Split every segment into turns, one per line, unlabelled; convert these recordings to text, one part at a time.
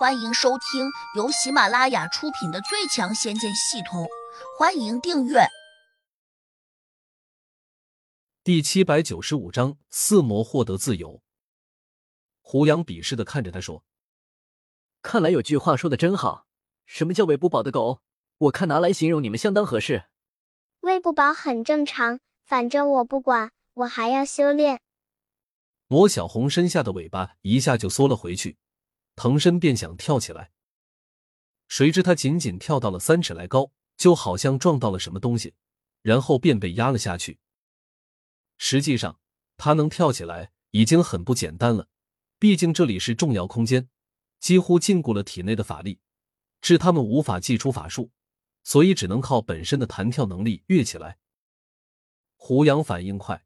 欢迎收听由喜马拉雅出品的《最强仙剑系统》，欢迎订阅。
第七百九十五章：四魔获得自由。胡杨鄙视的看着他说：“
看来有句话说的真好，什么叫喂不饱的狗？我看拿来形容你们相当合适。
喂不饱很正常，反正我不管，我还要修炼。”
魔小红身下的尾巴一下就缩了回去，腾身便想跳起来，谁知他仅仅跳到了三尺来高，就好像撞到了什么东西，然后便被压了下去。实际上，他能跳起来已经很不简单了，毕竟这里是重要空间，几乎禁锢了体内的法力，致他们无法祭出法术，所以只能靠本身的弹跳能力跃起来。胡杨反应快，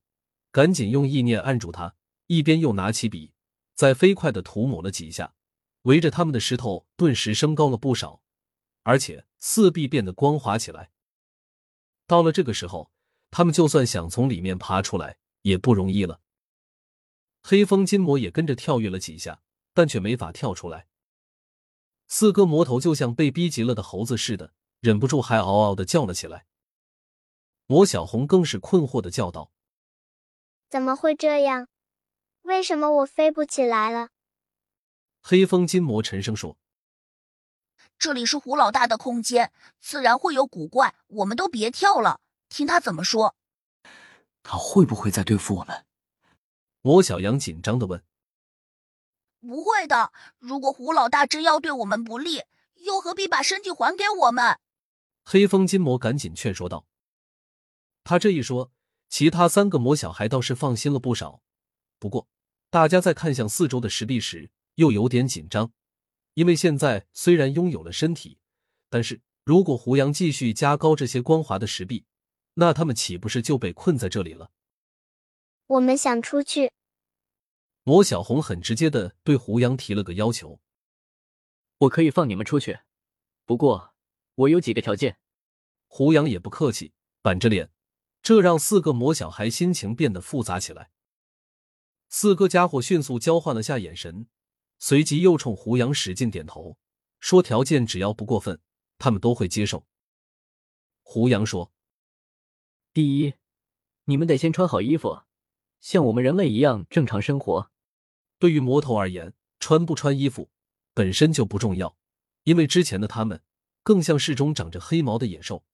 赶紧用意念按住他。一边又拿起笔，再飞快的涂抹了几下，围着他们的石头顿时升高了不少，而且四壁变得光滑起来。到了这个时候，他们就算想从里面爬出来也不容易了。黑风金魔也跟着跳跃了几下，但却没法跳出来。四个魔头就像被逼急了的猴子似的，忍不住还嗷嗷的叫了起来。魔小红更是困惑的叫道：“
怎么会这样？”为什么我飞不起来了？
黑风金魔沉声说：“
这里是胡老大的空间，自然会有古怪，我们都别跳了，听他怎么说。”
他会不会再对付我们？
魔小羊紧张的问。
“不会的，如果胡老大真要对我们不利，又何必把身体还给我们？”
黑风金魔赶紧劝说道。他这一说，其他三个魔小孩倒是放心了不少。不过，大家在看向四周的石壁时，又有点紧张，因为现在虽然拥有了身体，但是如果胡杨继续加高这些光滑的石壁，那他们岂不是就被困在这里了？
我们想出去。
魔小红很直接的对胡杨提了个要求：“
我可以放你们出去，不过我有几个条件。”
胡杨也不客气，板着脸，这让四个魔小孩心情变得复杂起来。四个家伙迅速交换了下眼神，随即又冲胡杨使劲点头，说：“条件只要不过分，他们都会接受。”胡杨说：“
第一，你们得先穿好衣服，像我们人类一样正常生活。
对于魔头而言，穿不穿衣服本身就不重要，因为之前的他们更像是中长着黑毛的野兽。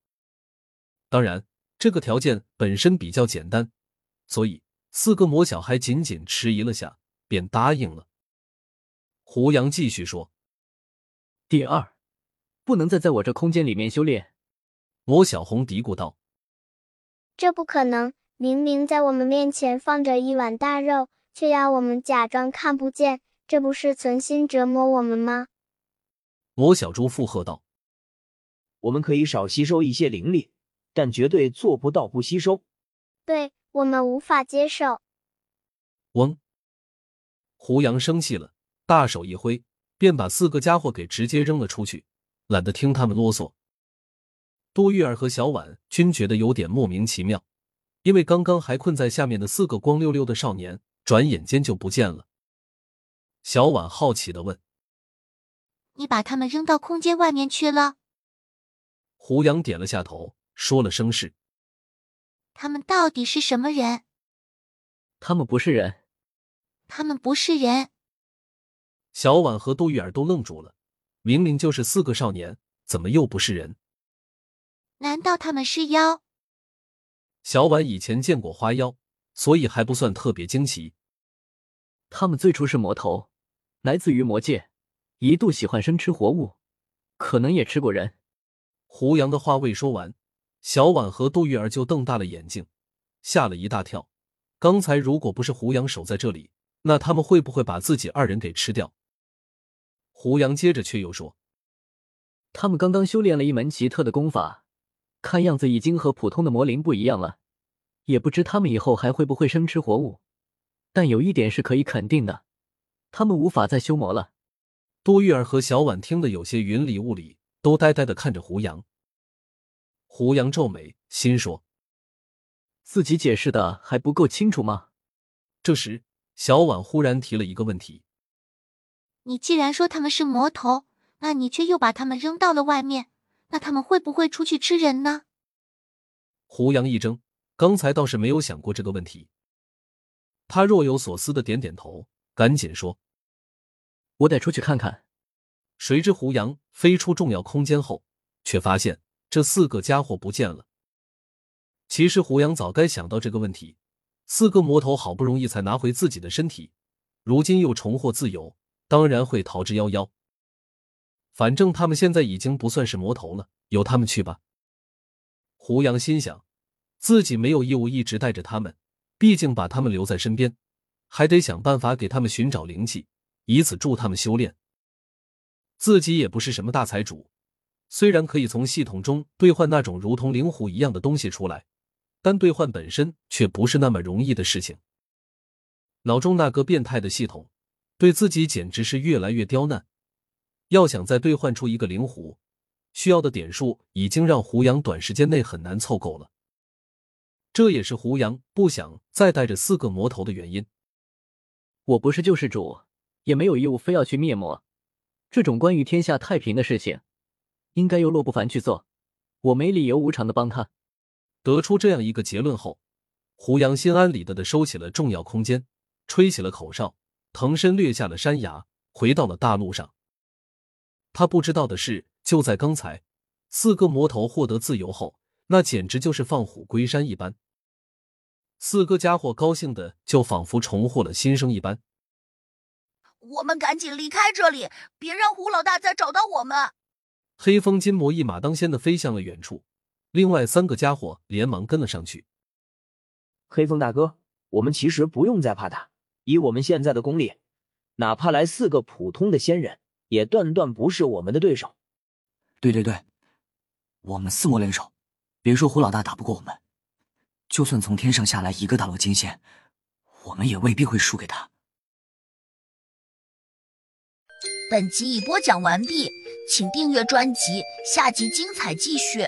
当然，这个条件本身比较简单，所以。”四个魔小孩仅仅迟疑了下，便答应了。胡杨继续说：“
第二，不能再在我这空间里面修炼。”
魔小红嘀咕道：“
这不可能！明明在我们面前放着一碗大肉，却要我们假装看不见，这不是存心折磨我们吗？”
魔小猪附和道：“
我们可以少吸收一些灵力，但绝对做不到不吸收。”
对。我们无法接受。
嗡！胡杨生气了，大手一挥，便把四个家伙给直接扔了出去，懒得听他们啰嗦。杜玉儿和小婉均觉得有点莫名其妙，因为刚刚还困在下面的四个光溜溜的少年，转眼间就不见了。小婉好奇的问：“
你把他们扔到空间外面去了？”
胡杨点了下头，说了声是。
他们到底是什么人？
他们不是人。
他们不是人。
小婉和杜玉儿都愣住了，明明就是四个少年，怎么又不是人？
难道他们是妖？
小婉以前见过花妖，所以还不算特别惊奇。
他们最初是魔头，来自于魔界，一度喜欢生吃活物，可能也吃过人。
胡杨的话未说完。小婉和杜玉儿就瞪大了眼睛，吓了一大跳。刚才如果不是胡杨守在这里，那他们会不会把自己二人给吃掉？胡杨接着却又说：“
他们刚刚修炼了一门奇特的功法，看样子已经和普通的魔灵不一样了。也不知他们以后还会不会生吃活物。但有一点是可以肯定的，他们无法再修魔了。”
杜玉儿和小婉听得有些云里雾里，都呆呆的看着胡杨。胡杨皱眉，心说：“
自己解释的还不够清楚吗？”
这时，小婉忽然提了一个问题：“
你既然说他们是魔头，那你却又把他们扔到了外面，那他们会不会出去吃人呢？
胡杨一怔，刚才倒是没有想过这个问题。他若有所思的点点头，赶紧说：“
我得出去看看。”
谁知胡杨飞出重要空间后，却发现这四个家伙不见了。其实胡杨早该想到这个问题，四个魔头好不容易才拿回自己的身体，如今又重获自由，当然会逃之夭夭。反正他们现在已经不算是魔头了，由他们去吧。胡杨心想，自己没有义务一直带着他们。毕竟把他们留在身边，还得想办法给他们寻找灵气，以此助他们修炼。自己也不是什么大财主，虽然可以从系统中兑换那种如同灵狐一样的东西出来，但兑换本身却不是那么容易的事情。脑中那个变态的系统，对自己简直是越来越刁难。要想再兑换出一个灵狐，需要的点数已经让胡杨短时间内很难凑够了。这也是胡杨不想再带着四个魔头的原因。
我不是救世主，也没有义务非要去灭魔。这种关于天下太平的事情，应该由洛不凡去做。我没理由无偿的帮他。
得出这样一个结论后，胡杨心安理得的收起了重要空间，吹起了口哨，腾身掠下了山崖，回到了大路上。他不知道的是，就在刚才，四个魔头获得自由后。那简直就是放虎归山一般，四个家伙高兴的就仿佛重获了新生一般。
我们赶紧离开这里，别让胡老大再找到我们。
黑风金魔一马当先的飞向了远处，另外三个家伙连忙跟了上去。
黑风大哥，我们其实不用再怕他，以我们现在的功力，哪怕来四个普通的仙人，也断断不是我们的对手。
对对对，我们四魔联手。别说胡老大打不过我们，就算从天上下来一个大罗金仙，我们也未必会输给他。
本集已播讲完毕，请订阅专辑，下集精彩继续。